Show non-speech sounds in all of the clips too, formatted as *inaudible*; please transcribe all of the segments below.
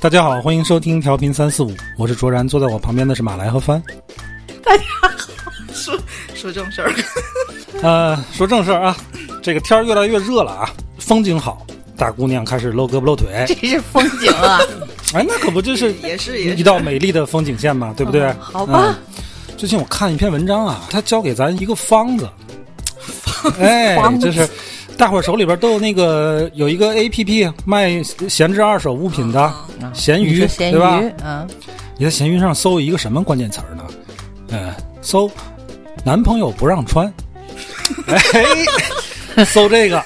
大家好，欢迎收听调频三四五，我是卓然，坐在我旁边的是马来和帆。大家好，说说正事儿。*laughs* 呃，说正事儿啊，这个天儿越来越热了啊，风景好，大姑娘开始露胳膊露腿。这是风景啊！*laughs* 哎，那可不就是 *laughs* 也是一道美丽的风景线嘛，对不对？哦好吧嗯最近我看一篇文章啊，他教给咱一个方子，哎方，子就是大伙儿手里边都有那个有一个 A P P 卖闲置二手物品的嗯闲鱼，对吧？嗯，你在闲鱼上搜一个什么关键词儿呢？嗯，搜男朋友不让穿，*laughs* 哎，搜这个。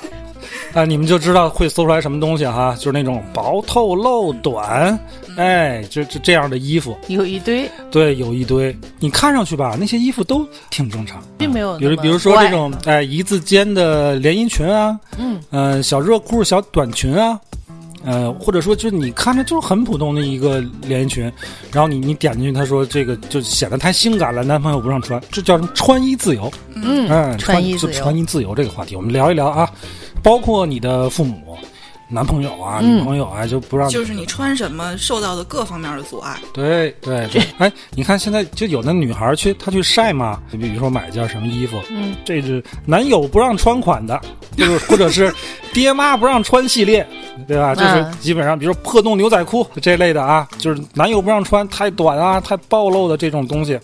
啊，你们就知道会搜出来什么东西哈，就是那种薄透露短，哎，就就这样的衣服，有一堆，对，有一堆。你看上去吧，那些衣服都挺正常，并没有比如比如说这种哎一字肩的连衣裙啊，嗯，呃小热裤、小短裙啊，呃或者说就是你看着就是很普通的一个连衣裙，然后你你点进去，他说这个就显得太性感了，男朋友不让穿，这叫什么穿衣自由？嗯，嗯，穿衣自由就穿衣自由这个话题，我们聊一聊啊，包括你的父母、男朋友啊、嗯女朋友啊，就不让就是你穿什么受到的各方面的阻碍。对对对，哎，你看现在就有那女孩去，她去晒嘛，就比如说买件什么衣服，嗯，这是男友不让穿款的，就是 *laughs* 或者是爹妈不让穿系列，对吧？就是嗯基本上，比如说破洞牛仔裤这类的啊，就是男友不让穿太短啊、太暴露的这种东西。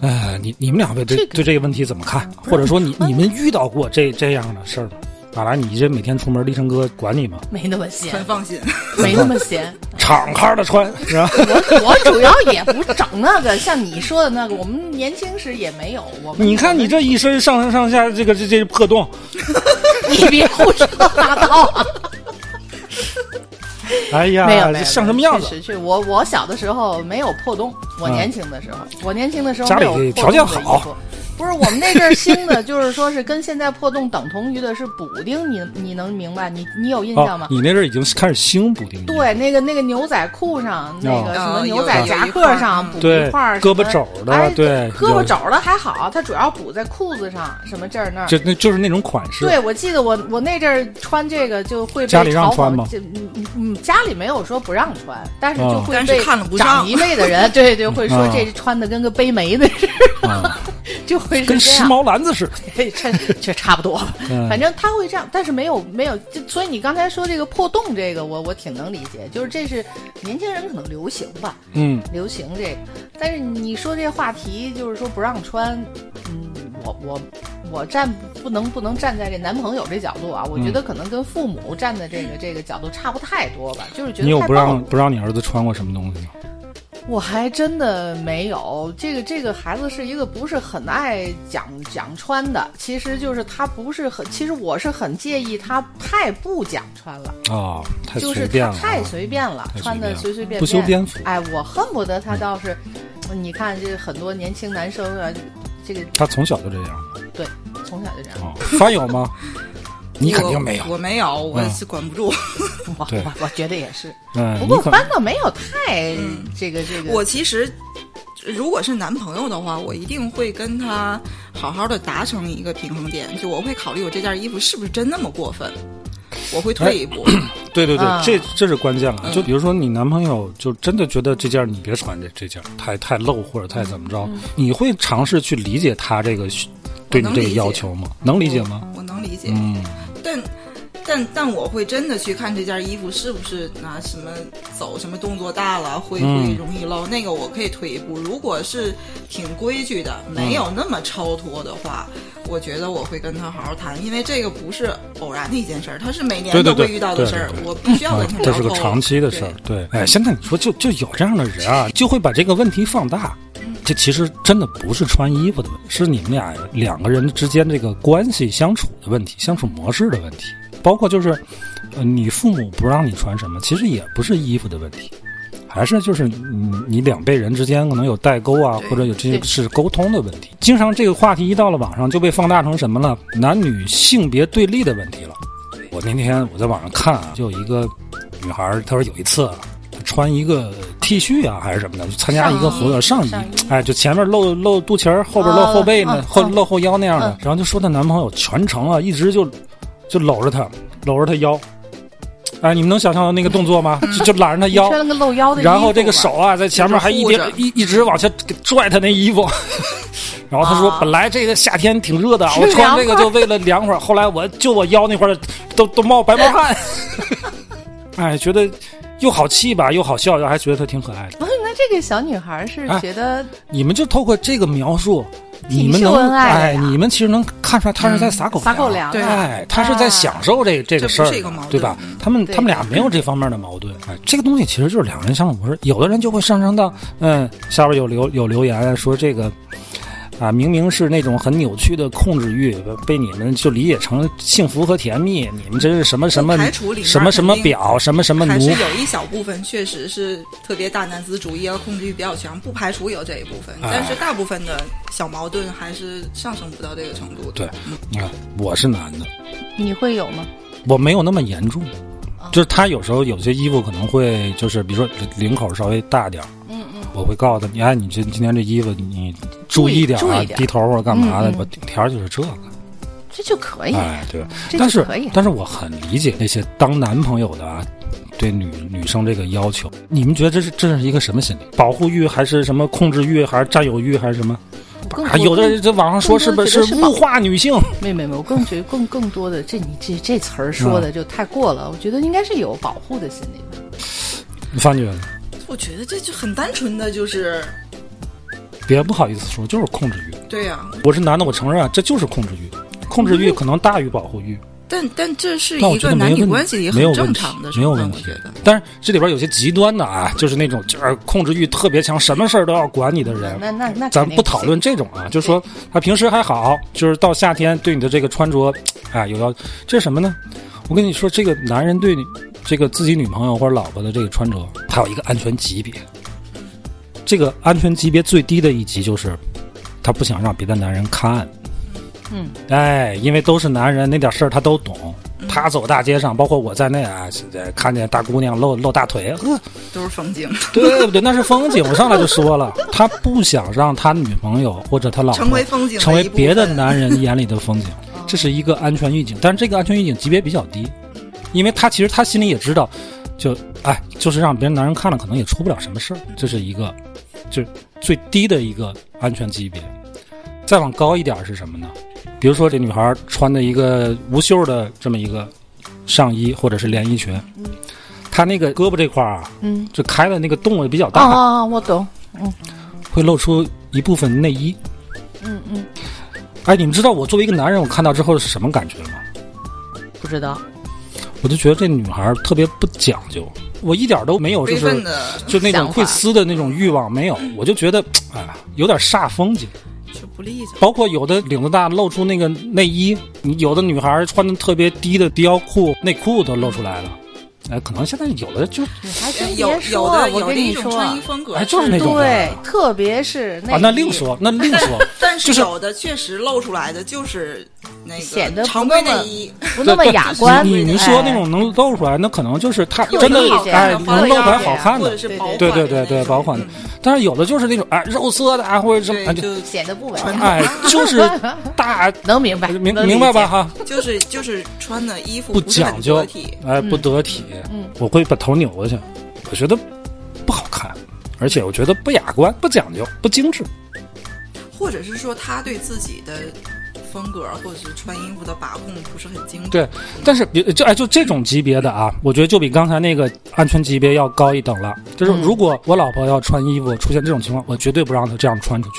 哎，你你们两位对这个对这个问题怎么看？或者说你你们遇到过这这样的事儿吗？马来，你这每天出门，立成哥管你吗？没那么闲很，放心，没那么闲。*laughs* 敞开的穿 *laughs* 是吧？我我主要也不整那个，像你说的那个，我们年轻时也没有。我们你看你这一身上上上下这个这这破洞，*laughs* 你别胡说八道啊！哎呀，没有没有，像什么样子？我我小的时候没有破洞，我嗯年轻的时候，我年轻的时候家里条件好我们那阵儿兴的，就是说是跟现在破洞等同于的是补丁，你你能明白？你你有印象吗？哦你那阵儿已经开始兴补丁，对，那个那个牛仔裤上，那个什么哦牛仔夹克上补一块儿胳膊肘儿的哎对胳膊肘儿的还好，它主要补在裤子上，什么这儿那儿。就那就是那种款式。对，我记得我我那阵儿穿这个就会被家里让嘲讽穿吗就嗯嗯嗯，家里没有说不让穿，但是就会被看了不上长一辈的人，对 *laughs* 对，会说啊这穿的跟个背煤的似的，啊，*laughs* 就会是跟。时髦篮子似的。*laughs* 这这差不多 *laughs* *laughs* 反正他会这样，但是没有没有，就所以你刚才说这个破洞这个，我我挺能理解，就是这是年轻人可能流行吧，嗯，流行这个，但是你说这话题就是说不让穿，嗯，我我我站不能不能站在这男朋友这角度啊，我觉嗯得可能跟父母站在这个这个角度差不太多吧，就是觉得你有不让不让你儿子穿过什么东西吗？我还真的没有，这个这个孩子是一个不是很爱讲讲穿的，其实就是他不是很，其实我是很介意他太不讲穿了，啊，太就是随便了啊，他太随便了，穿的随随便便，不修边幅哎，我恨不得他倒是，你看这很多年轻男生啊，这个他从小就这样对，从小就这样。啊。发有吗？*laughs* 你肯定没有我。我没有，我嗯是管不住。*laughs* 我对我我觉得也是，嗯，不过你可班倒没有太这个这个，我其实，如果是男朋友的话，我一定会跟他好好的达成一个平衡点，就我会考虑我这件衣服是不是真那么过分，我会退一步。对 *clears throat* 对对，啊这这是关键了。嗯就比如说你男朋友就真的觉得这件你别穿这这件太太露或者太怎么着，嗯你会尝试去理解他这个对你这个要求吗？能理解吗？我？我能理解，嗯，但但但我会真的去看这件衣服是不是拿什么走什么动作大了会会嗯容易漏，那个我可以退一步。如果是挺规矩的，没有那么超脱的话。我觉得我会跟他好好谈，因为这个不是偶然的一件事儿，他是每年都会遇到的事儿我必须要啊跟他。这是个长期的事儿。对，哎，现在你说就就有这样的人啊，就会把这个问题放大。这其实真的不是穿衣服的问题，是你们俩两个人之间这个关系相处的问题，相处模式的问题。包括就是，呃，你父母不让你穿什么，其实也不是衣服的问题，还是就是你你两辈人之间可能有代沟啊，或者有这些是沟通的问题。经常这个话题一到了网上就被放大成什么了？男女性别对立的问题了。我那天我在网上看啊，就有一个女孩，她说有一次啊，她穿一个 T 恤啊还是什么的，就参加一个活动上衣哎，就前面露露肚脐儿，后边露哦后背呢嗯，后嗯露后腰那样的嗯。然后就说她男朋友全程啊一直就就搂着她，搂着她腰。哎，你们能想象到那个动作吗？就就揽着她腰，穿了个露腰的衣服吧，然后这个手啊，在前面还一点一一直往下拽她那衣服。*laughs* 然后他说啊：“本来这个夏天挺热的，是我穿这个就为了凉快儿。后来我就我腰那块儿都都冒白毛汗。*laughs* *laughs* 哎，觉得又好气吧，又好笑，又还觉得她挺可爱的。不是，那这个小女孩是哎觉得你们就透过这个描述，你们能秀恩爱哎，你们其实能看出来她是在撒狗撒狗粮对啊哎，他是在享受这这个事儿对吧嗯？他们他们俩没有这方面的矛盾。哎，这个东西其实就是两人相处模式。有的人就会上升到，嗯，下边有留有留言说这个。啊，明明是那种很扭曲的控制欲，被你们就理解成幸福和甜蜜。你们这是什么什么排除里面什么什么表，什么什么奴还是，有一小部分确实是特别大男子主义啊，控制欲比较强，不排除有这一部分，哎但是大部分的小矛盾还是上升不到这个程度。对，你看我是男的，你会有吗？我没有那么严重，就是他有时候有些衣服可能会就是比如说领口稍微大点儿我会告诉他，你哎，你这今天这衣服你注意点啊低头或者干嘛的我顶天儿就是这个，这就可以。哎，对。但是可以但是我很理解那些当男朋友的啊，对女女生这个要求。你们觉得这是这是一个什么心理？保护欲还是什么控制欲，还是占有欲，还是什么？啊，有的这网上说是不是物化女性？没没没，我更觉得更更多的这你这这词儿说的嗯就太过了，我觉得应该是有保护的心理的。你发觉我觉得这就很单纯的就是，别不好意思说，就是控制欲。对呀、我是男的，我承认啊，这就是控制欲，控制欲可能大于保护欲。但但这是一个男女关系里很正没有问题常的，没有问题。但是这里边有些极端的啊，就是那种就是控制欲特别强，什么事儿都要管你的人。那那那咱不讨论这种啊，就是说他平时还好，就是到夏天对你的这个穿着，啊有要，这是什么呢？我跟你说，这个男人对你这个自己女朋友或者老婆的这个穿着，他有一个安全级别。这个安全级别最低的一级就是，他不想让别的男人看。嗯，哎，因为都是男人，那点事儿他都懂。他走大街上，包括我在内啊，现在看见大姑娘露露大腿，呵，都是风景，对不对？那是风景。我上来就说了，*laughs* 他不想让他女朋友或者他老婆成为风景成为别的男人眼里的风景，这是一个安全预警。但是这个安全预警级别比较低，因为他其实他心里也知道，就哎，就是让别人男人看了，可能也出不了什么事儿。这是一个，就是最低的一个安全级别。再往高一点是什么呢？比如说这女孩穿的一个无袖的这么一个上衣或者是连衣裙，她那个胳膊这块儿啊，嗯，就开的那个洞也比较哦大，哦，我懂。嗯会露出一部分内衣。嗯嗯，哎，你们知道我作为一个男人，我看到之后是什么感觉吗？不知道。我就觉得这女孩特别不讲究，我一点都没有就是就那种会撕的那种欲望没有，我就觉得哎有点煞风景。包括有的领子大露出那个内衣，有的女孩穿的特别低的低腰裤、内裤都露出来了。哎，可能现在有的就你还真有有别说，的我跟你有的一种说，穿衣风格哎就是那种对，特别是啊，那另说，那另说。但就是是有的确实露出来的就是那个显得不常规那么内衣，不那么雅观。你你说那哎种能露出来，那可能就是他有真的哎能露出来好看的，或者是薄对对对对薄款的嗯。但是有的就是那种哎肉色的啊，或者什么哎就显得不稳。哎 *laughs* 就是大能明白，明？明白吧哈？就是就是穿的衣服不讲究，哎不得体嗯，我会把头扭过去，我觉得不好看，而且我觉得不雅观、不讲究、不精致。或者是说他对自己的风格或者是穿衣服的把控不是很精准。对，但是比就哎就这种级别的啊，我觉得就比刚才那个安全级别要高一等了。就是嗯如果我老婆要穿衣服出现这种情况，我绝对不让她这样穿出去。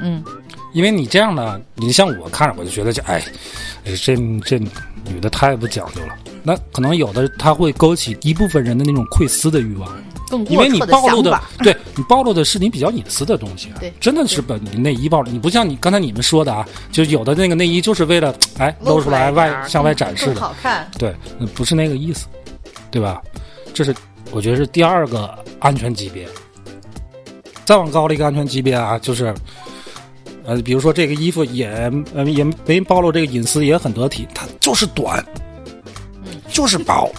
嗯，因为你这样的，你像我看着我就觉得这哎，哎这这女的太不讲究了。那可能有的她会勾起一部分人的那种窥私的欲望，更因为你暴露的。，对你暴露的是你比较隐私的东西啊，对真的是把你内衣暴露。你不像你刚才你们说的啊，就有的那个内衣就是为了哎露出来外向外展示的，好看。对，嗯不是那个意思，对吧？这是我觉得是第二个安全级别。再往高的一个安全级别啊，就是，呃，比如说这个衣服也呃也没暴露这个隐私，也很得体，它就是短，就是薄，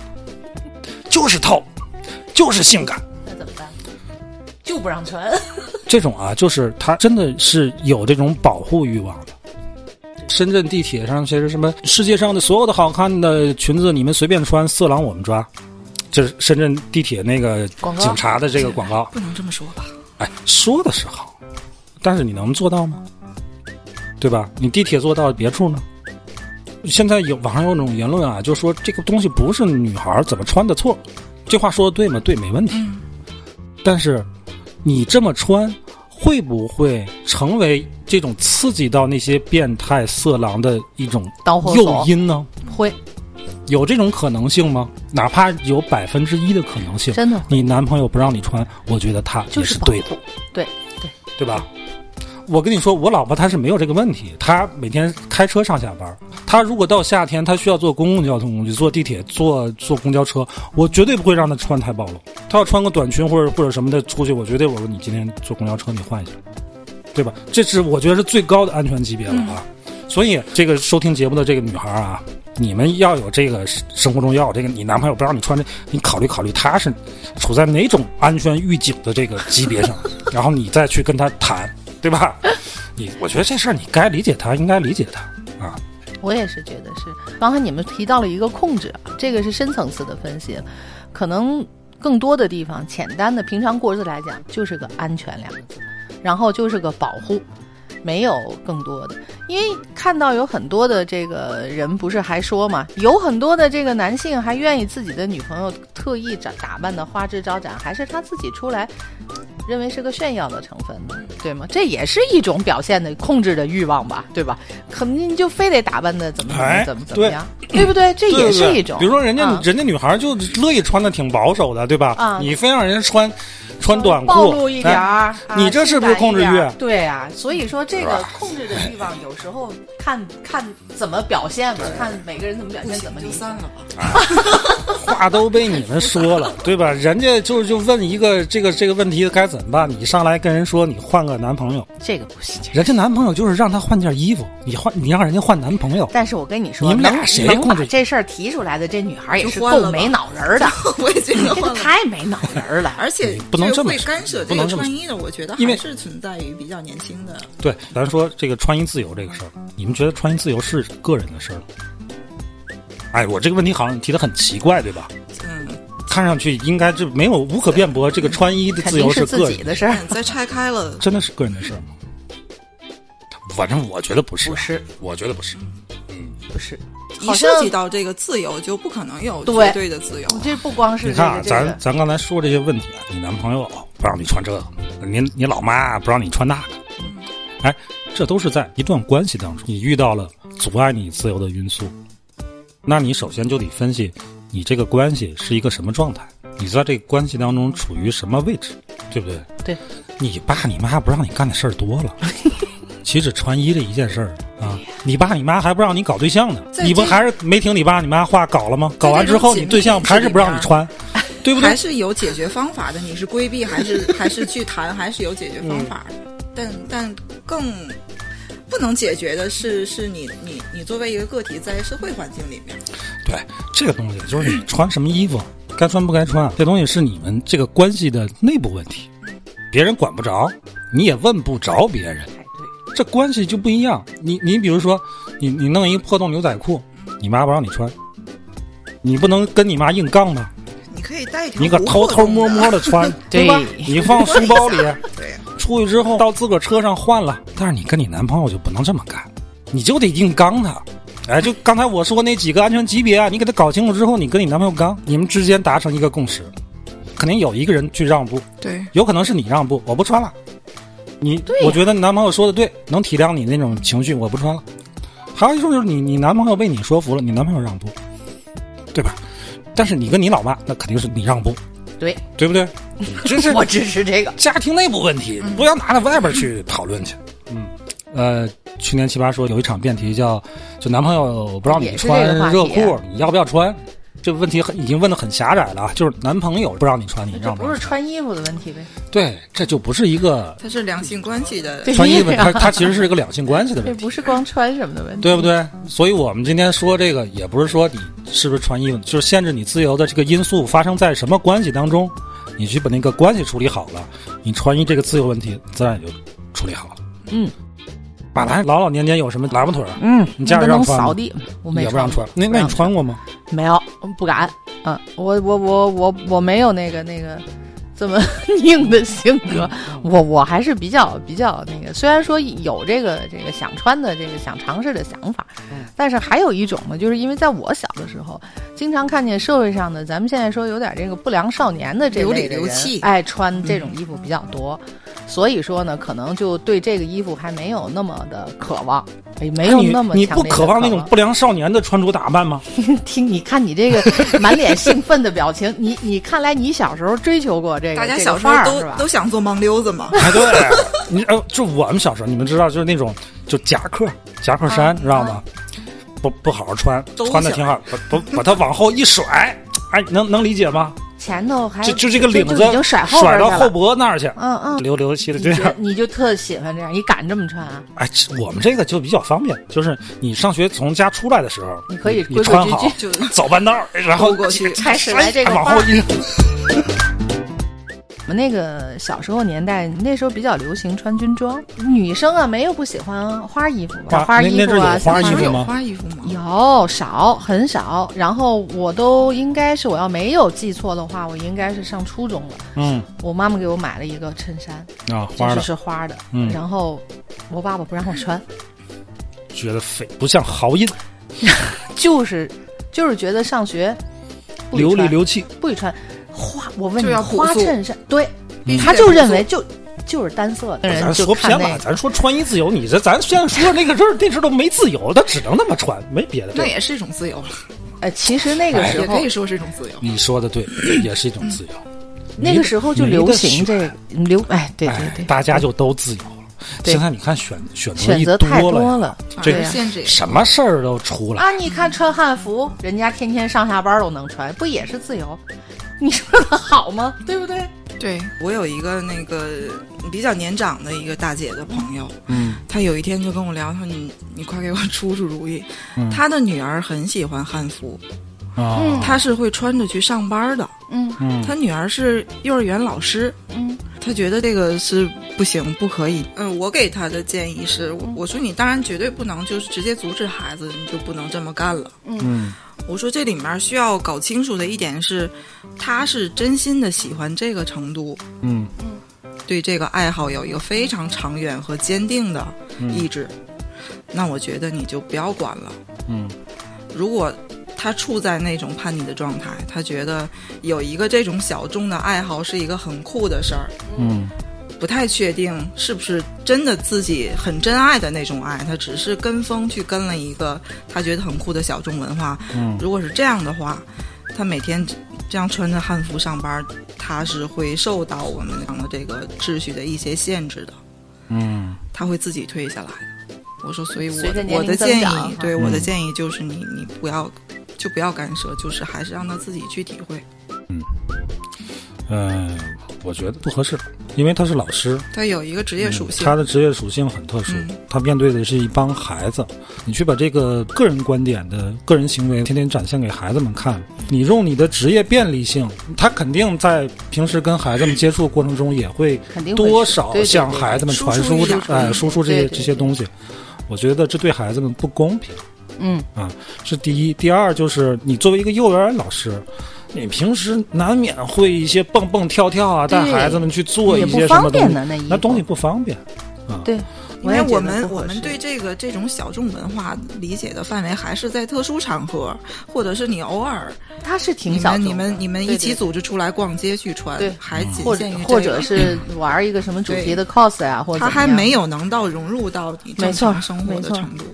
就是透，就是性感。那怎么办？就不让穿。*laughs* 这种啊，就是他真的是有这种保护欲望的。深圳地铁上写着什么？世界上的所有的好看的裙子，你们随便穿，色狼我们抓。这是深圳地铁那个警察的这个广告。不能这么说吧？哎，说的是好，但是你能做到吗？对吧？你地铁做到别处呢？现在有网上有种言论啊，就说这个东西不是女孩怎么穿的错，这话说的对吗？对，没问题。嗯但是你这么穿，会不会成为这种刺激到那些变态色狼的一种诱因呢？会有这种可能性吗？哪怕有百分之一的可能性，真的你男朋友不让你穿，我觉得他也就是对的。对对，对吧？我跟你说，我老婆她是没有这个问题，她每天开车上下班。她如果到夏天，她需要坐公共交通工具，坐地铁、坐坐公交车，我绝对不会让她穿太暴露。她要穿个短裙或者或者什么的出去，我绝对我说你今天坐公交车你换一下，对吧？这是我觉得是最高的安全级别了啊。*laughs* 所以这个收听节目的这个女孩啊，你们要有这个生活中要有这个，你男朋友不让你穿这，你考虑考虑他是处在哪种安全预警的这个级别上，*laughs* 然后你再去跟他谈，对吧？*laughs* 你我觉得这事儿你该理解他，应该理解他啊。我也是觉得是。刚才你们提到了一个控制啊，这个是深层次的分析，可能更多的地方，简单的平常过日子来讲，就是个安全两个字，然后就是个保护。没有更多的，因为看到有很多的这个人不是还说嘛，有很多的这个男性还愿意自己的女朋友特意打打扮的花枝招展，还是他自己出来认为是个炫耀的成分呢，对吗？这也是一种表现的控制的欲望吧，对吧？肯定就非得打扮的怎么怎么哎怎么怎么样，对不对？*clears throat* 这也是一种，比如说人家、啊人家女孩就乐意穿的挺保守的，对吧？啊你非让人家穿穿短裤，暴露一点儿，哎啊你这是不是控制欲对啊，所以说这个控制的欲望有时候看看怎么表现吧，看每个人怎么表现，怎么。就散了吧。话都被你们说了，*laughs* 对吧？人家就就问一个这个这个问题该怎么办？你上来跟人说你换个男朋友，这个不行。人家男朋友就是让他换件衣服，你换你让人家换男朋友，但是我跟你说，你们俩谁控制这事儿提出来的这女孩也是够没脑仁儿的，*laughs* 我也觉得这个。太没脑仁儿了。而且不能这么会干涉这个穿衣的，我觉得还是存在于比较年轻的。对，咱说这个穿衣自由这个事儿，你们觉得穿衣自由是个人的事儿吗？哎，我这个问题好像提的很奇怪，对吧？嗯，看上去应该就没有无可辩驳，这个穿衣的自由是自个人，己的事儿，嗯再拆开了，*laughs* 真的是个人的事儿吗？反正我觉得不是，不是，我觉得不是。嗯不是？一涉及到这个自由，就不可能有对绝对的自由。这不光是你看啊，这个，咱咱刚才说这些问题啊，你男朋友不让你穿这个，你你老妈不让你穿那个，哎，这都是在一段关系当中，你遇到了阻碍你自由的因素，那你首先就得分析你这个关系是一个什么状态，你在这个关系当中处于什么位置，对不对？对，你爸你妈不让你干的事儿多了。*laughs* 岂止穿衣这一件事儿啊！你爸你妈还不让你搞对象呢，你不还是没听你爸你妈话搞了吗？搞完之后，你对象还是不让你穿，*laughs* 对不对还？是有解决方法的。你是规避还是 *laughs* 还是去谈，还是有解决方法的。但但更不能解决的是，是你你你作为一个个体在社会环境里面，对，这个东西就是你穿什么衣服，该穿不该穿，这东西是你们这个关系的内部问题，别人管不着，你也问不着别人，这关系就不一样。你你比如说，你你弄一破洞牛仔裤，你妈不让你穿，你不能跟你妈硬杠吧？你可以带一条你可偷偷摸摸的 *laughs* 穿，对吧？你放书包里，*laughs* 对，出去之后到自个儿车上换了，但是你跟你男朋友就不能这么干，你就得硬刚他。哎，就刚才我说那几个安全级别啊，你给他搞清楚之后，你跟你男朋友刚，你们之间达成一个共识，肯定有一个人去让步，对，有可能是你让步，我不穿了。你，我觉得你男朋友说的对，能体谅你那种情绪，我不穿了。还有一种就是你，你男朋友被你说服了，你男朋友让步，对吧？但是你跟你老妈，那肯定是你让步，对，对不对？*laughs* 支持我支持这个。家庭内部问题，不要拿到外边去讨论去。嗯，呃，去年奇葩说有一场辩题叫，就男朋友不让你穿热裤，你要不要穿？这个问题很已经问的很狭窄了啊，就是男朋友不让你穿，你知道吗不是穿衣服的问题呗？对，这就不是一个它是两性关系的对穿衣服，*laughs* 它它其实是一个两性关系的问题，不是光穿什么的问题，对不对？所以我们今天说这个，也不是说你是不是穿衣服，就是限制你自由的这个因素发生在什么关系当中，你去把那个关系处理好了，你穿衣这个自由问题自然也就处理好了。嗯马兰老老年间有什么喇叭腿儿？嗯，你家里让穿扫地，我没也不让穿，那那你穿过吗？没有，不敢。嗯，我我我我我没有那个那个这么 *laughs* 硬的性格，我我还是比较比较那个。虽然说有这个这个想穿的这个想尝试的想法，但是还有一种呢，就是因为在我小的时候，经常看见社会上的咱们现在说有点这个不良少年的这流里类的人流气爱穿这种衣服比较多。所以说呢，可能就对这个衣服还没有那么的渴望，哎没有那么你不渴望那种不良少年的穿着打扮吗？*laughs* 听你看你这个满脸兴奋的表情，你你看来你小时候追求过这个，大家小时候都？都想做盲溜子嘛。哎，对，你呃，就我们小时候，你们知道，就是那种就夹克夹克衫，啊知道吗？不不好好穿，穿的挺好，把把把它往后一甩，哎，能能理解吗？前头还就就这个领子已经甩后边甩到后。脖那儿去，嗯嗯，流流气的这样。你就特喜欢这样，你敢这么穿啊？哎，我们这个就比较方便，就是你上学从家出来的时候，你可以穿好，就走半道，然后过去开始来这个哎往后一扔，我们那个小时候年代，那时候比较流行穿军装，女生啊没有不喜欢花衣服吧？花衣服啊，花衣服吗？花衣服吗？有少很少，然后我都应该是我要没有记错的话，我应该是上初中了。嗯。我妈妈给我买了一个衬衫，啊，花的，是花的，嗯。然后我爸爸不让我穿，觉得匪不像豪音，*laughs* 就是就是觉得上学流里流气。不许穿。花，我问就你要花衬衫，对，他就认为就就是单色的人咱说偏了，看那个，咱说穿衣自由，你这咱现在说那个事儿，那阵儿都没自由，他只能那么穿，没别的。那也是一种自由了，呃，其实那个哎时候也可以说是一种自由。你说的对，也是一种自由。那个时候就流行这个流，哎，对对哎对，大家就都自由现在你看选选择一选择太多了，这对呀限制也什么事儿都出来。啊！你看穿汉服，人家天天上下班都能穿，不也是自由？你说的好吗？*laughs* 对不对？对我有一个那个比较年长的一个大姐的朋友，嗯她有一天就跟我聊，她说你你快给我出出主意。嗯她的女儿很喜欢汉服，啊，他是会穿着去上班的。嗯。嗯。他女儿是幼儿园老师，嗯。他觉得这个是不行，不可以。嗯，我给他的建议是，我我说你当然绝对不能就是直接阻止孩子，你就不能这么干了。嗯。我说这里面需要搞清楚的一点是，他是真心的喜欢这个程度，嗯。对这个爱好有一个非常长远和坚定的意志，那我觉得你就不要管了。嗯。如果他处在那种叛逆的状态，他觉得有一个这种小众的爱好是一个很酷的事儿，嗯。不太确定是不是真的自己很真爱的那种爱，他只是跟风去跟了一个他觉得很酷的小众文化。嗯。如果是这样的话，他每天这样穿着汉服上班，他是会受到我们讲的这个秩序的一些限制的，嗯。他会自己退下来的。我说，所以我的建议，对嗯我的建议就是你你不要就不要干涉，就是还是让他自己去体会。嗯，嗯我觉得不合适，因为他是老师，他有一个职业属性，他的职业属性很特殊，嗯他面对的是一帮孩子。你去把这个个人观点的个人行为天天展现给孩子们看，你用你的职业便利性，他肯定在平时跟孩子们接触过程中也会肯定会多少向孩子们传输哎输出这些这些东西。我觉得这对孩子们不公平。嗯。啊，是第一。第二就是你作为一个幼儿园老师，你平时难免会一些蹦蹦跳跳啊，带孩子们去做一些什么方东西，便的那衣服那东西不方便。啊。对，因为我们我们对这个这种小众文化理解的范围还是在特殊场合，或者是你偶尔他是挺你小众的。们你们你们一起组织出来逛街去穿，对。还仅限于这个或者是玩一个什么主题的 cos 呀、或者他还没有能到融入到你正常生活的程度。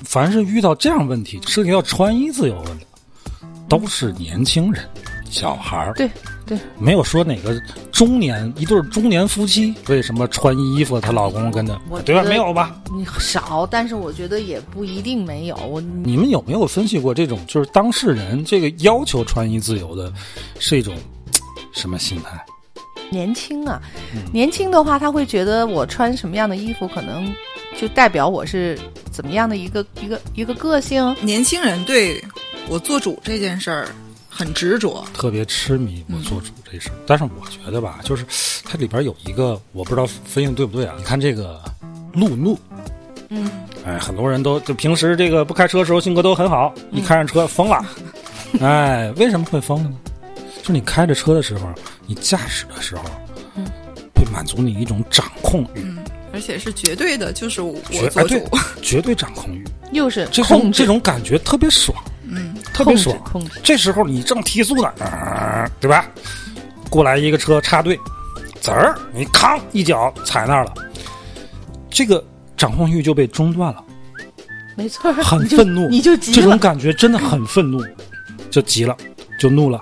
对凡是遇到这样问题，涉及到穿衣自由问题，都是年轻人、小孩儿。对对，没有说哪个中年一对中年夫妻为什么穿衣服，她老公跟着我，对吧？没有吧？你少，但是我觉得也不一定没有。我你们有没有分析过这种就是当事人这个要求穿衣自由的，是一种什么心态？年轻啊，嗯年轻的话，他会觉得我穿什么样的衣服，可能就代表我是怎么样的一个一个一个个性。年轻人对我做主这件事儿很执着，特别痴迷我做主这事儿，但是我觉得吧，就是 *sniffs* 它里边有一个我不知道分析对不对啊？你看这个路怒，嗯，哎，很多人都就平时这个不开车的时候性格都很好，一开上车疯了，*laughs* 哎，为什么会疯呢？就是你开着车的时候，你驾驶的时候，嗯。会满足你一种掌控欲，嗯，而且是绝对的，就是我绝哎对做主，绝对掌控欲，*laughs* 又是这种控制这种感觉特别爽，嗯，特别爽。控制。这时候你正提速呢，呃对吧？过来一个车插队，滋儿，你扛一脚踩那儿了，这个掌控欲就被中断了，*laughs* 没错，很愤怒，你就急这种。感觉真的 *laughs* 很愤怒，就急了，就怒了。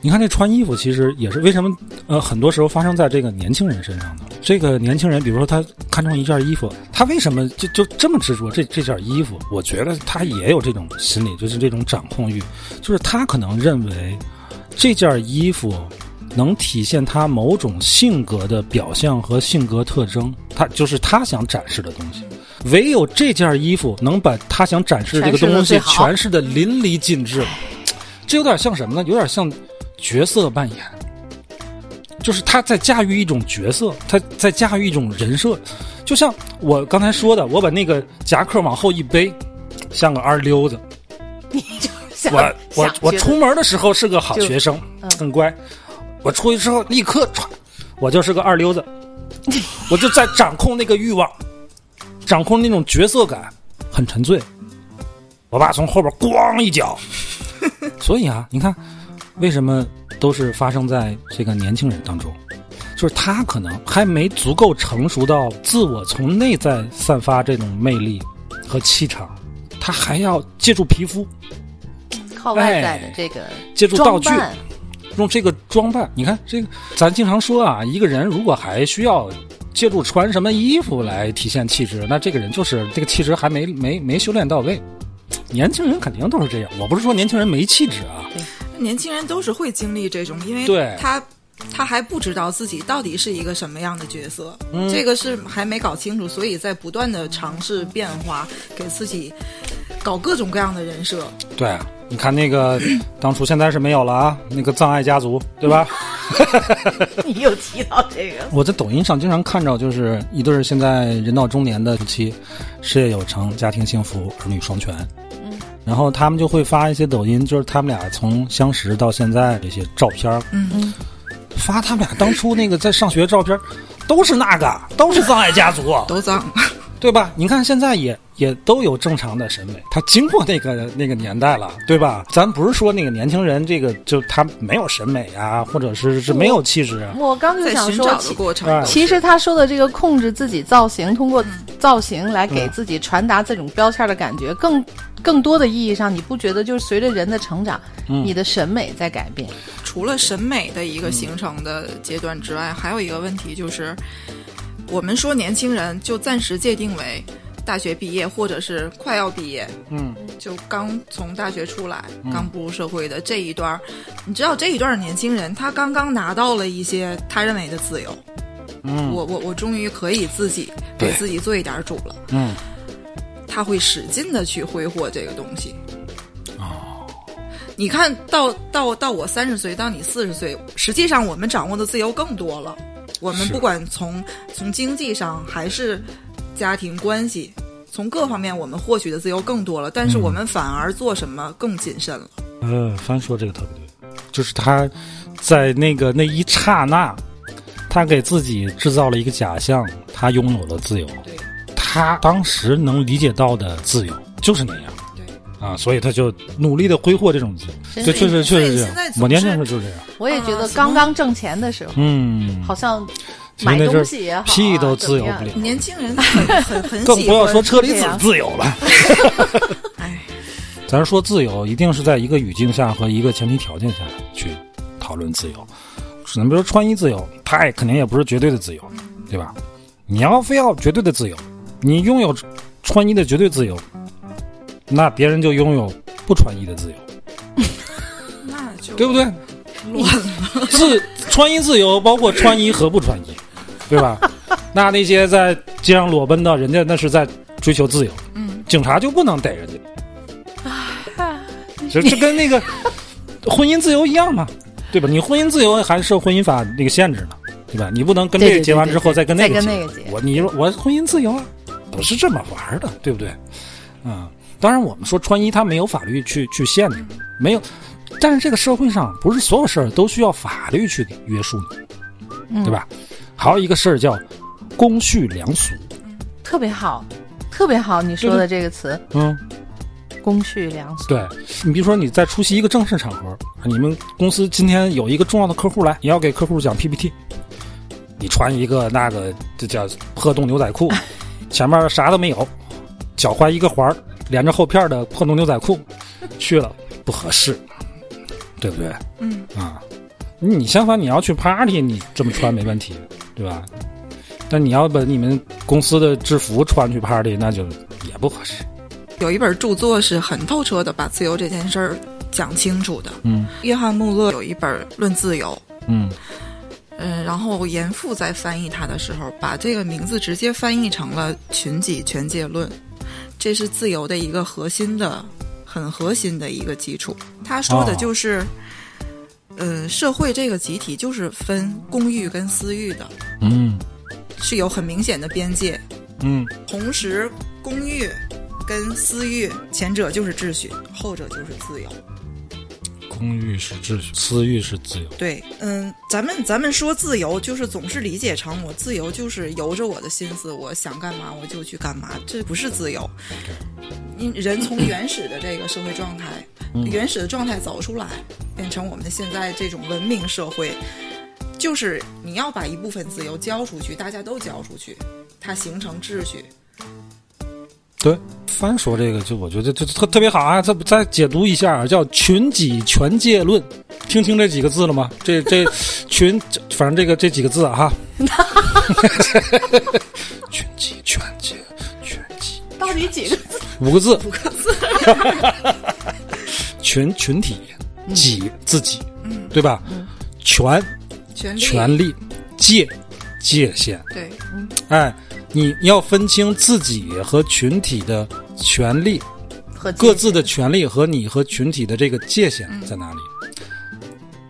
你看这穿衣服，其实也是为什么？呃，很多时候发生在这个年轻人身上呢。这个年轻人，比如说他看中一件衣服，他为什么就就这么执着这这件衣服？我觉得他也有这种心理，就是这种掌控欲，就是他可能认为这件衣服能体现他某种性格的表象和性格特征，他就是他想展示的东西。唯有这件衣服能把他想展示的这个东西诠释的淋漓尽致。这有点像什么呢？有点像角色扮演，就是他在驾驭一种角色，他在驾驭一种人设。就像我刚才说的，我把那个夹克往后一背，像个二溜子。你就想我我我出门的时候是个好学生，嗯很乖。我出去之后立刻歘，我就是个二溜子，我就在掌控那个欲望，掌控那种角色感，很沉醉。我爸从后边咣一脚，*laughs* 所以啊，你看，为什么都是发生在这个年轻人当中？就是他可能还没足够成熟到自我从内在散发这种魅力和气场，他还要借助皮肤，靠外在的这个借助道具，用这个装扮。你看这个，咱经常说啊，一个人如果还需要借助穿什么衣服来体现气质，那这个人就是这个气质还没没没修炼到位。年轻人肯定都是这样，我不是说年轻人没气质啊，年轻人都是会经历这种，因为对他他还不知道自己到底是一个什么样的角色，嗯这个是还没搞清楚，所以在不断的尝试变化，给自己搞各种各样的人设。对啊，你看那个 *clears throat* 当初现在是没有了啊，那个葬爱家族，对吧？*laughs* 你又提到这个，*laughs* 我在抖音上经常看着，就是一对儿现在人到中年的夫妻，事业有成，家庭幸福，儿女双全。嗯，然后他们就会发一些抖音，就是他们俩从相识到现在这些照片嗯，嗯。发他们俩当初那个在上学照片儿，都是那个，都是葬爱家族，都脏，对吧？你看现在也也都有正常的审美，他经过那个那个年代了，对吧？咱不是说那个年轻人这个就他没有审美啊，或者是是没有气质啊，我刚就想说，的其过程哎。其实他说的这个控制自己造型，通过嗯造型来给自己传达这种标签的感觉，更更多的意义上，你不觉得就是随着人的成长，嗯你的审美在改变？除了审美的一个形成的阶段之外，还有一个问题就是，我们说年轻人就暂时界定为大学毕业或者是快要毕业，嗯，就刚从大学出来、刚步入社会的这一段儿，你知道这一段儿年轻人，他刚刚拿到了一些他认为的自由，嗯。我我我终于可以自己给自己做一点主了，嗯，他会使劲的去挥霍这个东西。哦，你看到到到我三十岁，到你四十岁，实际上我们掌握的自由更多了。我们不管从从经济上还是家庭关系，从各方面我们获取的自由更多了，但是嗯我们反而做什么更谨慎了。呃，帆说这个特别对，就是他在那个那一刹那，他给自己制造了一个假象，他拥有了自由。对他当时能理解到的自由就是那样对，啊，所以他就努力的挥霍这种自由。真这确实确实是这样我年轻时候就是这样。我也觉得啊刚刚挣钱的时候，嗯，好像买东西也好、啊，屁都自由不了，年轻人很 *laughs* 很很更不要说车厘子自由了。*laughs* 哎，咱说自由，一定是在一个语境下和一个前提条件下去讨论。自由。你比如说穿衣自由，它也肯定也不是绝对的自由，对吧？你要非要绝对的自由，你拥有穿衣的绝对自由，那别人就拥有不穿衣的自由，*laughs* 那就对不对？乱了。自穿衣自由包括穿衣和不穿衣，对吧？*laughs* 那那些在街上裸奔的，人家那是在追求自由，嗯，警察就不能逮人家。这这跟那个婚姻自由一样嘛，对吧？你婚姻自由还受婚姻法那个限制呢，对吧？你不能跟这个结完之后对对再跟那个结。再跟那个结我你说我婚姻自由啊，不是这么玩的，对不对？啊、当然我们说穿衣它没有法律去去限制，没有，但是这个社会上不是所有事儿都需要法律去约束你，对吧？还有一个事儿叫公序良俗，特别好，特别好，你说的这个词。嗯，“公序良俗。对你比如说你在出席一个正式场合，你们公司今天有一个重要的客户来，你要给客户讲 PPT，你穿一个那个这叫破洞牛仔裤，*laughs* 前面啥都没有，脚踝一个环儿连着后片的破洞牛仔裤去了，不合适，对不对？嗯。啊，你相反你要去 party，你这么穿没问题，对吧？但你要把你们公司的制服穿去 party，那就也不合适。有一本著作是很透彻的把自由这件事儿讲清楚的。嗯约翰穆勒有一本《论自由》，嗯嗯，然后严复在翻译它的时候，把这个名字直接翻译成了“群己权界论”，这是自由的一个核心的、很核心的一个基础。他说的就是，呃，社会这个集体就是分公域跟私域的，嗯是有很明显的边界。嗯同时，公域跟私域，前者就是秩序，后者就是自由。公欲是秩序，私欲是自由。对，嗯，咱们咱们说自由，就是总是理解成我自由就是由着我的心思，我想干嘛我就去干嘛，这不是自由。你人从原始的这个社会状态，原始的状态走出来，变成我们的现在这种文明社会，就是你要把一部分自由交出去，大家都交出去，它形成秩序。对，翻说这个就我觉得这特特别好啊！再再解读一下啊，叫群己权界论，听清这几个字了吗？这这 *laughs* 群，反正这个这几个字啊哈，*laughs* 群己权界权己”，到底几个字？五个字，五个字，*laughs* 群群体，己自己，嗯，对吧？权权利，权利，界界限，对，哎，你要分清自己和群体的权利，和各自的权利和你和群体的这个界限在哪里？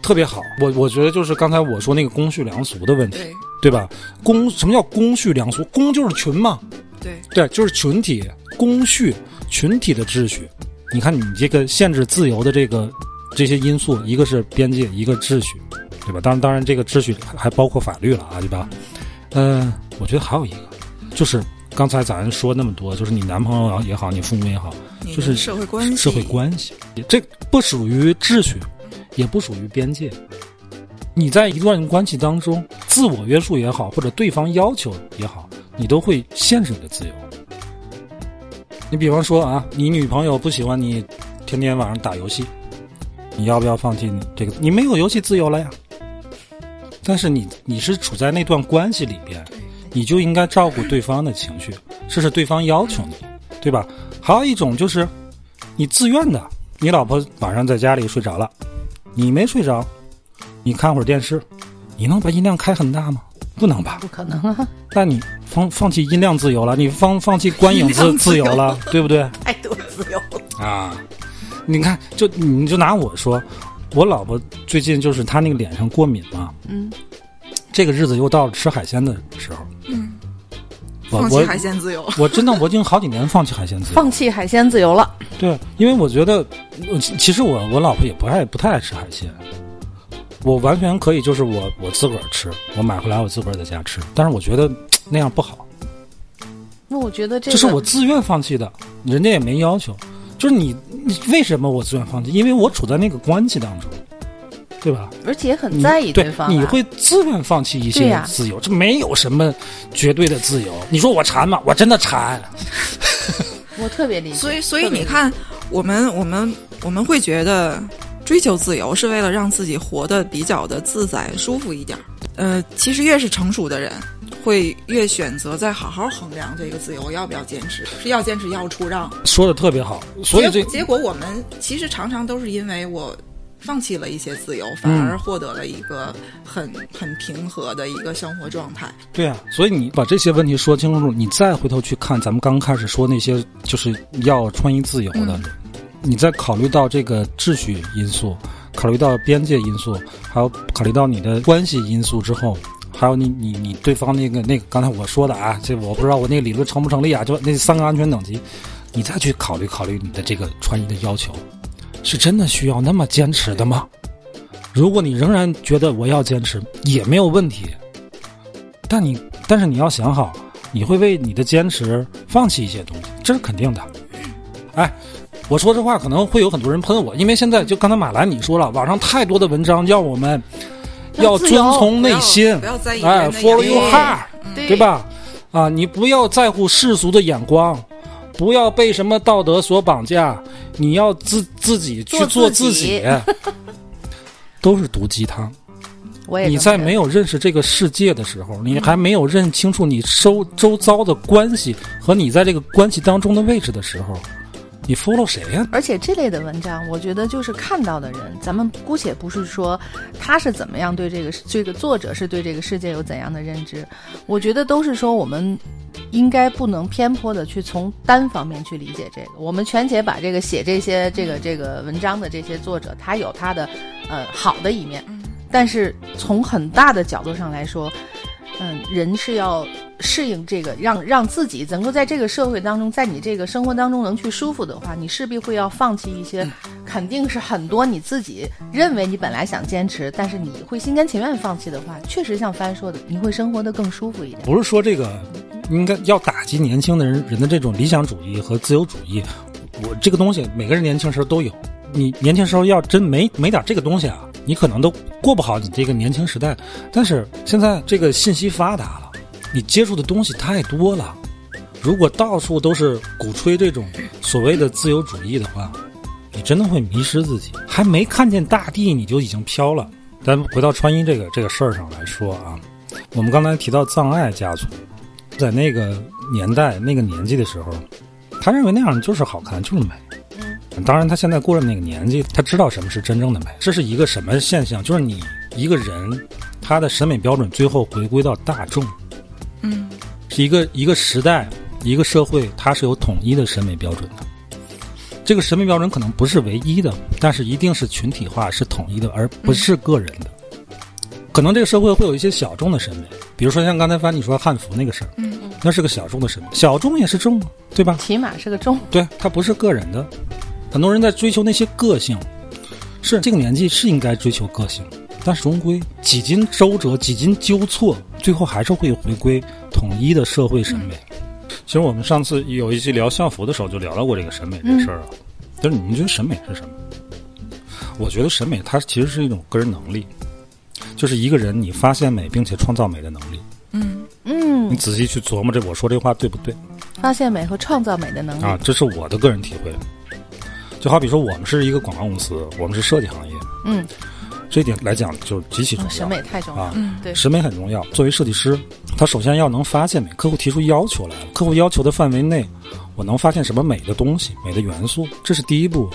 特别好，我我觉得就是刚才我说那个公序良俗的问题，对，对吧？公什么叫公序良俗？公就是群嘛，对，对，就是群体公序，群体的秩序。你看你这个限制自由的这个这些因素，一个是边界，一个秩序，对吧？当然，当然这个秩序还还包括法律了啊，对吧？嗯、我觉得还有一个，就是刚才咱说那么多，就是你男朋友也好，你父母也好，就是社会关系，社会关系，这不属于秩序，也不属于边界。你在一段关系当中，自我约束也好，或者对方要求也好，你都会限制你的自由。你比方说啊，你女朋友不喜欢你天天晚上打游戏，你要不要放弃你这个？你没有游戏自由了呀。但是你你是处在那段关系里边，你就应该照顾对方的情绪，这是对方要求你，对吧？还有一种就是你自愿的，你老婆晚上在家里睡着了，你没睡着，你看会儿电视，你能把音量开很大吗？不能吧？不可能啊，那你放放弃音量自由了，你放放弃观影自自由了，对不对？太多自由了。啊，你看，就你就拿我说，我老婆最近就是她那个脸上过敏嘛，嗯，这个日子又到了吃海鲜的时候，放弃我海鲜自由。*laughs* 我真的我已经好几年放弃海鲜自由，放弃海鲜自由了。对，因为我觉得，呃其其实我我老婆也不爱不太爱吃海鲜，我完全可以就是我我自个儿吃，我买回来我自个儿在家吃，但是我觉得那样不好，那我觉得这这是我自愿放弃的，人家也没要求，就是你你为什么我自愿放弃？因为我处在那个关系当中，对吧？而且很在意对方、啊，你会自愿放弃一些自由，这没有什么绝对的自由。你说我馋吗？我真的馋。*laughs* 我特别理解。所以，所以你看，我们我们我们会觉得追追求自由是为了让自己活得比较的自在、舒服一点。呃，其实越是成熟的人，会越选择再好好衡量这个自由要不要坚持，是要坚持要出让。说的特别好，所以这结果我们其实常常都是因为我。放弃了一些自由，反而获得了一个很很平和的一个生活状态。对啊，所以你把这些问题说清楚，你再回头去看咱们刚开始说那些就是要穿衣自由的，你再考虑到这个秩序因素，考虑到边界因素，还有考虑到你的关系因素之后，还有你你你对方那个那个刚才我说的啊，这我不知道我那个理论成不成立啊？就那三个安全等级，你再去考虑考虑你的这个穿衣的要求。是真的需要那么坚持的吗？如果你仍然觉得我要坚持，也没有问题。但你，但是你要想好，你会为你的坚持放弃一些东西，这是肯定的。哎，我说这话可能会有很多人喷我，因为现在就刚才马兰你说了，网上太多的文章要我们要遵从内心，哎，follow your heart，对吧？啊，你不要在乎世俗的眼光。不要被什么道德所绑架，你要自自己去做自己，*laughs* 都是毒鸡汤。你在没有认识这个世界的时候，你还没有认清楚你周周遭的关系和你在这个关系当中的位置的时候。你 follow 谁呀？而且这类的文章，我觉得就是看到的人，咱们姑且不是说他是怎么样对这个这个作者是对这个世界有怎样的认知，我觉得都是说我们应该不能偏颇的去从单方面去理解这个。我们全且把这个写这些这个这个文章的这些作者，他有他的呃好的一面，但是从很大的角度上来说，嗯，人是要。适应这个，让让自己能够在这个社会当中，在你这个生活当中能去舒服的话，你势必会要放弃一些，肯定是很多你自己认为你本来想坚持，但是你会心甘情愿放弃的话，确实像帆说的，你会生活的更舒服一点。不是说这个应该要打击年轻的人人的这种理想主义和自由主义，我这个东西每个人年轻时候都有，你年轻时候要真没没点这个东西啊，你可能都过不好你这个年轻时代。但是现在这个信息发达了。你接触的东西太多了，如果到处都是鼓吹这种所谓的自由主义的话，你真的会迷失自己。还没看见大地，你就已经飘了。咱回到穿衣这个这个事儿上来说啊，我们刚才提到葬爱家族，在那个年代、那个年纪的时候，他认为那样就是好看，就是美。嗯，当然他现在过了那个年纪，他知道什么是真正的美。这是一个什么现象？就是你一个人，他的审美标准最后回归到大众。嗯，是一个一个时代，一个社会，它是有统一的审美标准的。这个审美标准可能不是唯一的，但是一定是群体化、是统一的，而不是个人的。可能这个社会会有一些小众的审美，比如说像刚才翻你说汉服那个事儿，嗯嗯，那是个小众的审美，小众也是众，对吧？起码是个众，对，它不是个人的。很多人在追求那些个性，是这个年纪是应该追求个性。但是终归几经周折，几经纠错，最后还是会回归统一的社会审美。其实我们上次有一期聊校服的时候，就聊到过这个审美这事儿啊。就是你们觉得审美是什么？我觉得审美它其实是一种个人能力，就是一个人你发现美并且创造美的能力。嗯嗯。你仔细去琢磨这我说这话对不对？发现美和创造美的能力啊，这是我的个人体会。就好比说，我们是一个广告公司，我们是设计行业。嗯。这一点来讲就极其重要，审美太重要啊！嗯，对，审美很重要。作为设计师，他首先要能发现美。客户提出要求来了，客户要求的范围内，我能发现什么美的东西、美的元素，这是第一步。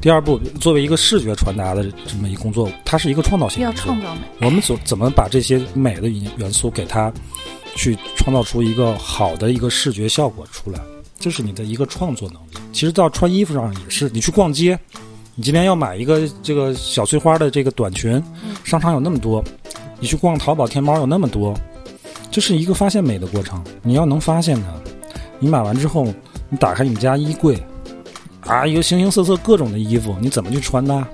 第二步，作为一个视觉传达的这么一工作，它是一个创造性。要创造美。我们怎怎么把这些美的元素给它，去创造出一个好的一个视觉效果出来？这是你的一个创作能力。其实到穿衣服上也是，你去逛街。你今天要买一个这个小碎花的这个短裙，商场有那么多，你去逛淘宝、天猫有那么多，这是一个发现美的过程。你要能发现它，你买完之后，你打开你们家衣柜，啊，一个形形色色各种的衣服，你怎么去穿搭？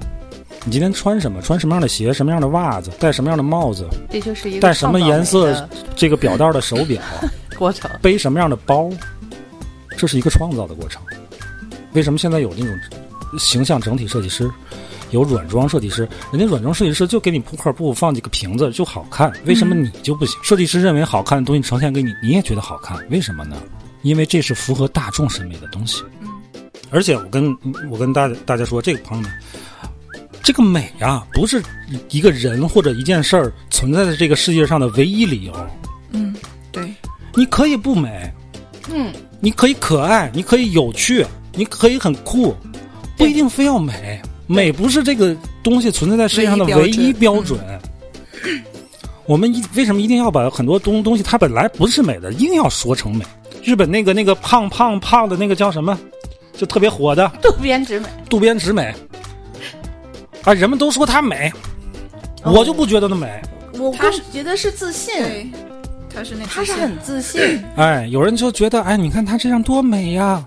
你今天穿什么？穿什么样的鞋？什么样的袜子？戴什么样的帽子？这就是一个戴什么颜色这个表带的手表？*laughs* 过程。背什么样的包？这是一个创造的过程。为什么现在有那种？形象整体设计师，有软装设计师，人家软装设计师就给你铺块布，放几个瓶子就好看。为什么你就不行？设计师认为好看的东西呈现给你，你也觉得好看，为什么呢？因为这是符合大众审美的东西。而且我跟我跟大大家说，这个朋友们，这个美啊，不是一个人或者一件事儿存在在这个世界上的唯一理由。嗯，对，你可以不美，嗯，你可以可爱，你可以有趣，你可以很酷，不一定非要美。美不是这个东西存在在世界上的唯一标准。我们一为什么一定要把很多东东西它本来不是美的，硬要说成美？日本那个那个胖胖胖的那个叫什么？就特别火的渡边直美，渡边直美。啊，人们都说她美，哦我就不觉得她美。我他更觉得是自信，对，他是那他是很自信。哎，有人就觉得，哎，你看她这样多美呀！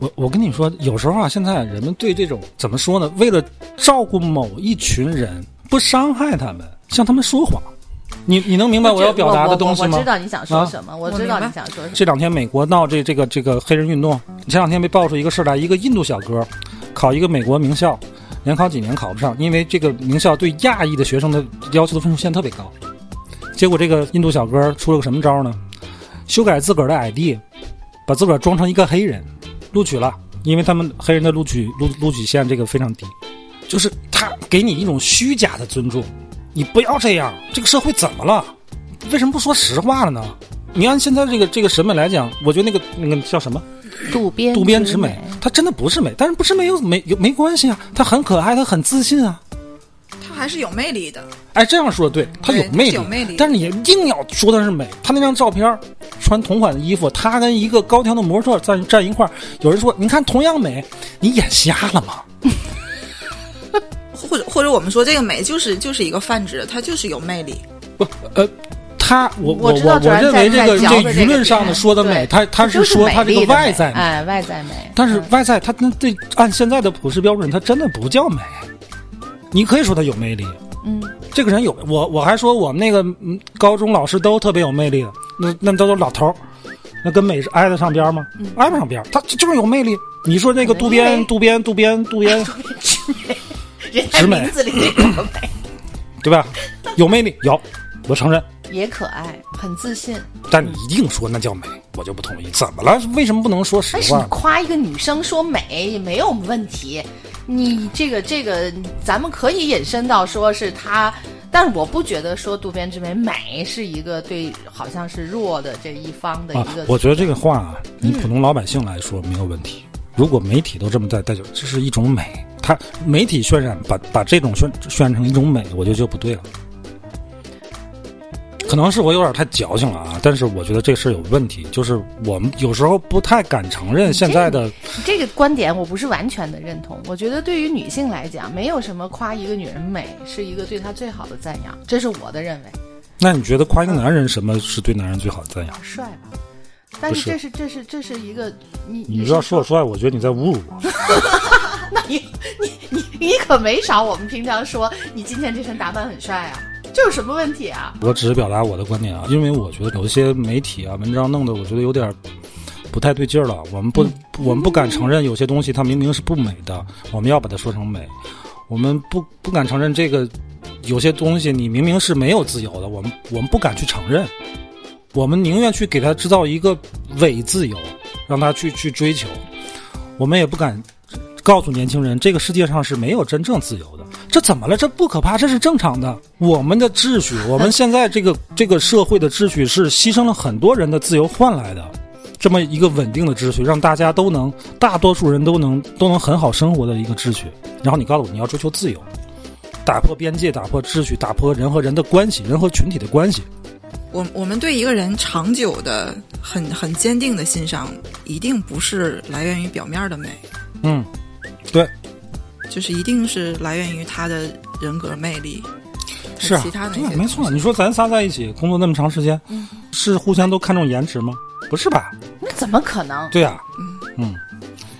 我我跟你说，有时候啊，现在人们对这种怎么说呢？为了照顾某一群人，不伤害他们，向他们说谎。你你能明白我要表达的东西吗？我我知道你想说啊什么，我我知道你想说什么。这两天美国闹这这个这个黑人运动，前两天被爆出一个事儿来，一个印度小哥考一个美国名校，连考几年考不上，因为这个名校对亚裔的学生的要求的分数线特别高。结果这个印度小哥出了个什么招呢？修改自个儿的 ID，把自个儿装成一个黑人，录取了，因为他们黑人的录取录录取线这个非常低，就是他给你一种虚假的尊重，你不要这样，这个社会怎么了？为什么不说实话了呢？你按现在这个这个审美来讲，我觉得那个那个叫什么渡边渡边直美美，，她真的不是美，但是不是美有没有没关系啊，她很可爱，她很自信啊。她还是有魅力的。哎，这样说对，她有魅力，有魅力但是你硬要说她是美，她那张照片儿穿同款的衣服，她跟一个高挑的模特站站一块儿，有人说你看同样美，你眼瞎了吗？*laughs* 或者或者我们说这个美就是就是一个泛指，它就是有魅力。不，呃，她我我我我认为这个这舆论上的说的美，对她她是说她这个外在美，哎，外在美。但是嗯外在他那这按现在的普世标准，他真的不叫美。你可以说他有魅力，嗯，这个人有我我还说我们那个嗯高中老师都特别有魅力的，那那都是老头儿，那跟美是挨得上边吗？挨不上边，他就是有魅力。你说那个渡边渡边渡边渡边，直美名字里那个美 *clears throat* 对吧？有魅力有，我承认。也可爱，很自信。但你一定说那叫美，我就不同意。怎么了？为什么不能说实但是你话？夸一个女生说美也没有问题，你这个这个，咱们可以引申到说是他，但是我不觉得说渡边之美美是一个对好像是弱的这一方的一个。，我觉得这个话啊，你普通老百姓来说没有问题。如果媒体都这么在带，就这是一种美。他媒体渲染把把这种渲渲染成一种美，我觉得就不对了。可能是我有点太矫情了啊，但是我觉得这事儿有问题，就是我们有时候不太敢承认现在的这个观点我不是完全的认同。我觉得对于女性来讲，没有什么夸一个女人美是一个对她最好的赞扬，这是我的认为。那你觉得夸一个男人什么是对男人最好的赞扬？帅吧？但是这是这是这是一个你你要是说我帅，我觉得你在侮辱我。*laughs* 那你你你你可没少我们平常说你今天这身打扮很帅啊，这有什么问题啊？我只是表达我的观点啊，因为我觉得有一些媒体啊文章弄得我觉得有点儿不太对劲儿了。我们不，我们不敢承认有些东西它明明是不美的，我们要把它说成美。我们不不敢承认这个有些东西你明明是没有自由的，我们我们不敢去承认，我们宁愿去给他制造一个伪自由，让他去去追求。我们也不敢告诉年轻人，这个世界上是没有真正自由的。这怎么了？这不可怕，这是正常的。我们的秩序，我们现在这个这个社会的秩序是牺牲了很多人的自由换来的，这么一个稳定的秩序，让大家都能，大多数人都能都能很好生活的一个秩序。然后你告诉我你要追求自由，打破边界，打破秩序，打破人和人的关系，人和群体的关系。我我们对一个人长久的、很很坚定的欣赏，一定不是来源于表面的美，嗯，对，就是一定是来源于他的人格魅力，是啊其他的没错。你说咱仨在一起工作那么长时间，是互相都看重颜值吗？不是吧？那怎么可能？对啊、嗯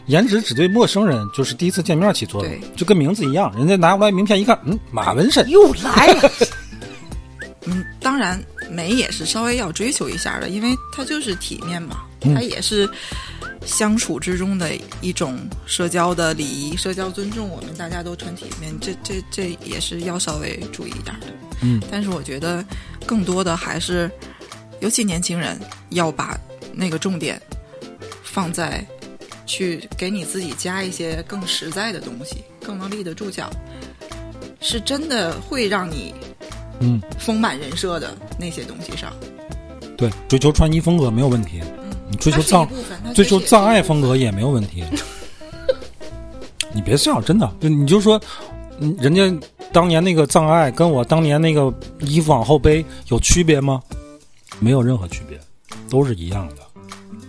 颜值只对陌生人就是第一次见面起作用，就跟名字一样，人家拿过来名片一看，嗯，马文胜，又来了 *laughs* *laughs* 嗯，当然美也是稍微要追求一下的，因为它就是体面嘛，嗯它也是相处之中的一种社交的礼仪、社交尊重。我们大家都穿体面，这这这也是要稍微注意一点的。嗯，但是我觉得更多的还是，尤其年轻人要把那个重点放在去给你自己加一些更实在的东西，更能立得住脚。是真的会让你嗯，丰满人设的那些东西上。对，追求穿衣风格没有问题，嗯，你追求它是一藏部分它追求确实也是藏爱风格也没有问题。*laughs* 你别笑，真的，就你就说，嗯人家当年那个藏爱跟我当年那个衣服往后背有区别吗？没有任何区别，都是一样的。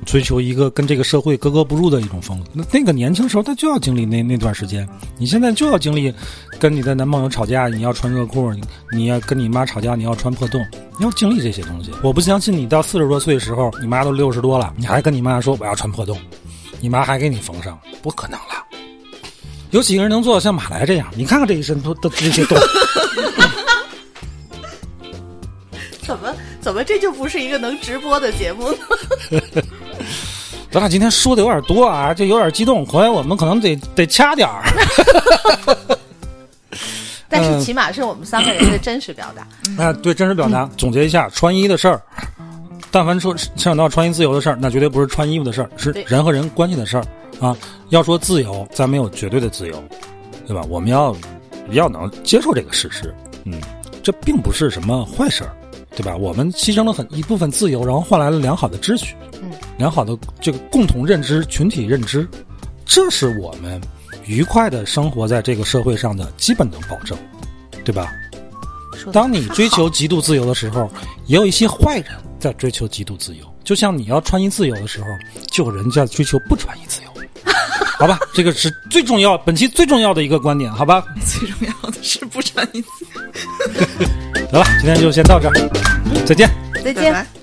追求一个跟这个社会格格不入的一种风格，那那个年轻时候他就要经历那那段时间，你现在就要经历跟你的男朋友吵架，你要穿热裤，你你要跟你妈吵架，你要穿破洞，你要经历这些东西。我不相信你到四十多岁的时候，你妈都六十多了，你还跟你妈说我要穿破洞，你妈还给你缝上，不可能了。有几个人能做到像马来这样？你看看这一身都都这些洞，*laughs* 怎么怎么这就不是一个能直播的节目呢？*laughs* 咱俩今天说的有点多啊，就有点激动，回来我们可能得得掐点儿。*laughs* 但是起码是我们三个人的真实表达。啊，*clears throat* 对，真实表达。总结一下，穿衣的事儿，但凡说牵扯到穿衣自由的事儿，那绝对不是穿衣服的事儿，是人和人关系的事儿啊。要说自由，咱没有绝对的自由，对吧？我们要要能接受这个事实，嗯，这并不是什么坏事儿，对吧？我们牺牲了很一部分自由，然后换来了良好的秩序，嗯，良好的这个共同认知、群体认知，这是我们愉快的生活在这个社会上的基本的保证，对吧？当你追求极度自由的时候，也有一些坏人在追求极度自由。就像你要穿衣自由的时候，就有人在追求不穿衣自由。*laughs* 好吧，这个是最重要，本期最重要的一个观点，好吧？最重要的是不穿衣自由。*laughs* 得了，今天就先到这儿，再见。再见。拜拜